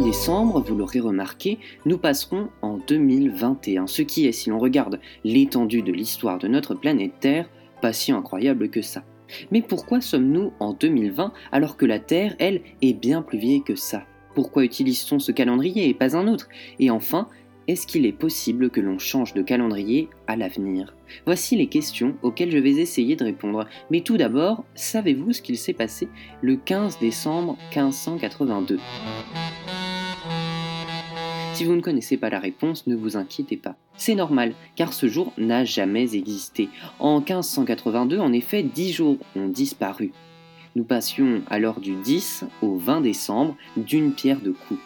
décembre, vous l'aurez remarqué, nous passerons en 2021, ce qui est, si l'on regarde l'étendue de l'histoire de notre planète Terre, pas si incroyable que ça. Mais pourquoi sommes-nous en 2020 alors que la Terre, elle, est bien plus vieille que ça? Pourquoi utilise-t-on ce calendrier et pas un autre? Et enfin, est-ce qu'il est possible que l'on change de calendrier à l'avenir? Voici les questions auxquelles je vais essayer de répondre. Mais tout d'abord, savez-vous ce qu'il s'est passé le 15 décembre 1582 Si vous ne connaissez pas la réponse, ne vous inquiétez pas. C'est normal, car ce jour n'a jamais existé. En 1582, en effet, 10 jours ont disparu. Nous passions alors du 10 au 20 décembre d'une pierre de coups.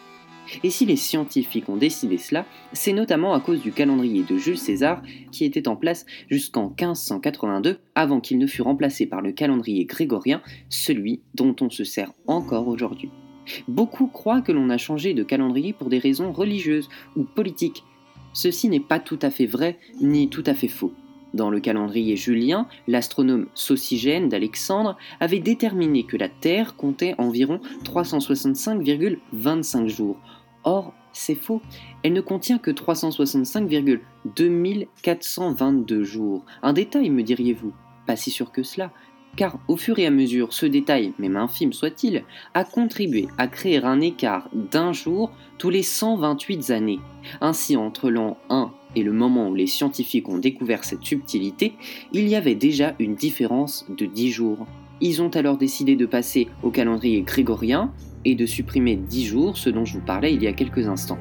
Et si les scientifiques ont décidé cela, c'est notamment à cause du calendrier de Jules César qui était en place jusqu'en 1582 avant qu'il ne fût remplacé par le calendrier grégorien, celui dont on se sert encore aujourd'hui. Beaucoup croient que l'on a changé de calendrier pour des raisons religieuses ou politiques. Ceci n'est pas tout à fait vrai ni tout à fait faux. Dans le calendrier julien, l'astronome Saucigène d'Alexandre avait déterminé que la Terre comptait environ 365,25 jours, Or, c'est faux. Elle ne contient que 365,2422 jours. Un détail, me diriez-vous? Pas si sûr que cela. Car au fur et à mesure, ce détail, même infime soit-il, a contribué à créer un écart d'un jour tous les 128 années. Ainsi, entre l'an 1 et le moment où les scientifiques ont découvert cette subtilité, il y avait déjà une différence de 10 jours. Ils ont alors décidé de passer au calendrier grégorien, et de supprimer 10 jours, ce dont je vous parlais il y a quelques instants.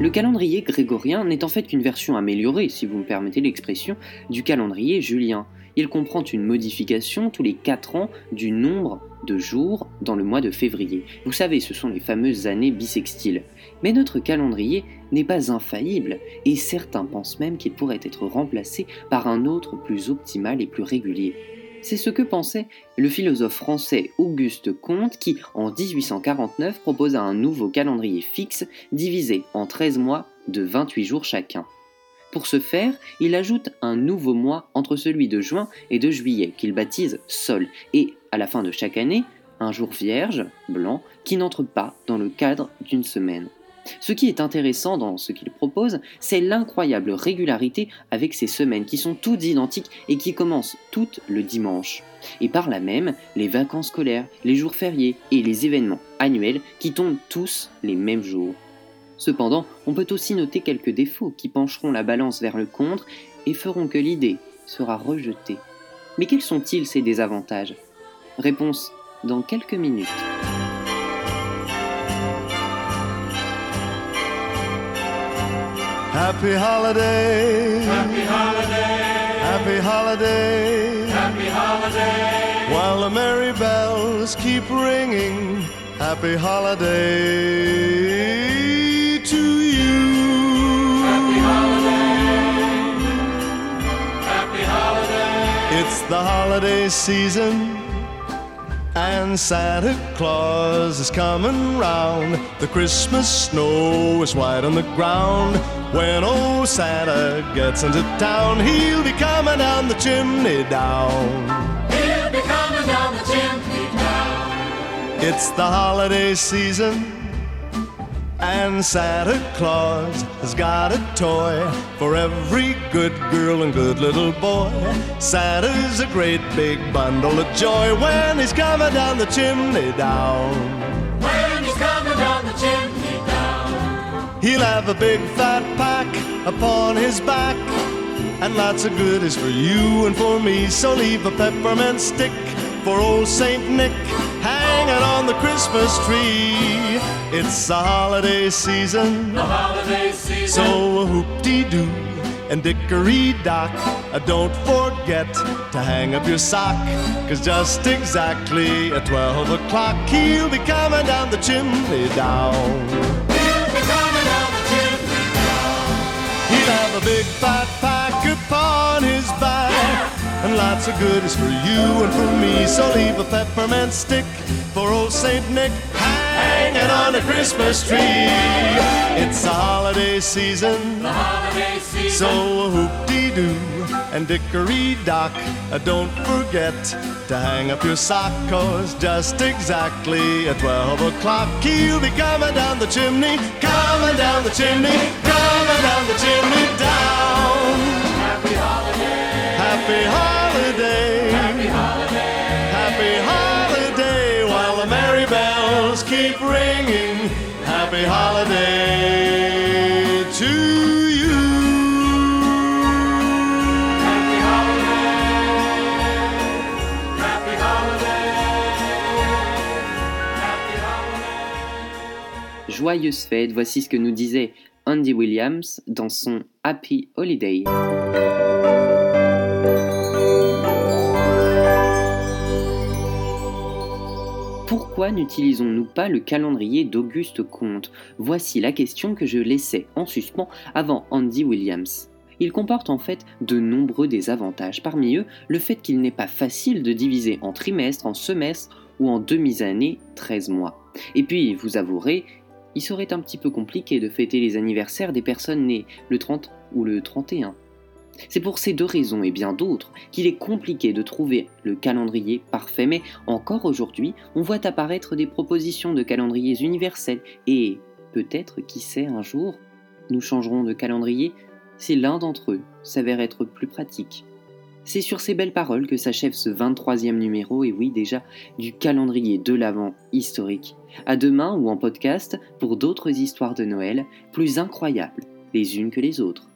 Le calendrier grégorien n'est en fait qu'une version améliorée, si vous me permettez l'expression, du calendrier julien. Il comprend une modification tous les 4 ans du nombre de jours dans le mois de février. Vous savez, ce sont les fameuses années bissextiles. Mais notre calendrier n'est pas infaillible, et certains pensent même qu'il pourrait être remplacé par un autre plus optimal et plus régulier. C'est ce que pensait le philosophe français Auguste Comte qui, en 1849, proposa un nouveau calendrier fixe divisé en 13 mois de 28 jours chacun. Pour ce faire, il ajoute un nouveau mois entre celui de juin et de juillet qu'il baptise Sol et, à la fin de chaque année, un jour vierge, blanc, qui n'entre pas dans le cadre d'une semaine. Ce qui est intéressant dans ce qu'il propose, c'est l'incroyable régularité avec ces semaines qui sont toutes identiques et qui commencent toutes le dimanche. Et par là même, les vacances scolaires, les jours fériés et les événements annuels qui tombent tous les mêmes jours. Cependant, on peut aussi noter quelques défauts qui pencheront la balance vers le contre et feront que l'idée sera rejetée. Mais quels sont-ils ces désavantages? Réponse dans quelques minutes. Happy holiday. Happy holiday. Happy holiday. Happy holiday. While the merry bells keep ringing. Happy holiday to you. Happy holiday. Happy holiday. It's the holiday season and Santa Claus is coming round. The Christmas snow is white on the ground. When old Santa gets into town, he'll be coming down the chimney down. He'll be coming down the chimney down. It's the holiday season and Santa Claus has got a toy for every good girl and good little boy. Santa's a great big bundle of joy when he's coming down the chimney down. When he's coming down the chimney down. He'll have a big fat pack upon his back. And lots of goodies for you and for me. So leave a peppermint stick for old Saint Nick hanging on the Christmas tree. It's the holiday season, the holiday season. So hoop-dee-doo and dickory-dock, uh, don't forget to hang up your sock. Cause just exactly at 12 o'clock, he'll be coming down the chimney down. He'll be coming down the chimney down. He'll have a big fat pack upon his back and lots of goodies for you and for me. So leave a peppermint stick for old Saint Nick hanging on the Christmas tree. It's the holiday season, the holiday season. so hoop-dee-doo And Dickory Dock, uh, don't forget to hang up your sock, cause just exactly at 12 o'clock he'll be coming down the chimney, coming down the chimney, coming down the chimney down. Happy holiday. Happy holiday. Happy holiday. Happy holiday keep ringing. Happy holiday to you. Happy holiday. Happy holiday. Happy holiday. Joyeuse fête, voici ce que nous disait Andy Williams dans son Happy Holiday. Pourquoi n'utilisons-nous pas le calendrier d'Auguste Comte? Voici la question que je laissais en suspens avant Andy Williams. Il comporte en fait de nombreux désavantages, parmi eux le fait qu'il n'est pas facile de diviser en trimestres, en semestres ou en demi-années 13 mois. Et puis, vous avouerez, il serait un petit peu compliqué de fêter les anniversaires des personnes nées le 30 ou le 31. C'est pour ces deux raisons et bien d'autres qu'il est compliqué de trouver le calendrier parfait, mais encore aujourd'hui, on voit apparaître des propositions de calendriers universels et peut-être, qui sait, un jour, nous changerons de calendrier si l'un d'entre eux s'avère être plus pratique. C'est sur ces belles paroles que s'achève ce 23e numéro, et oui déjà, du calendrier de l'Avent historique. À demain ou en podcast pour d'autres histoires de Noël plus incroyables les unes que les autres.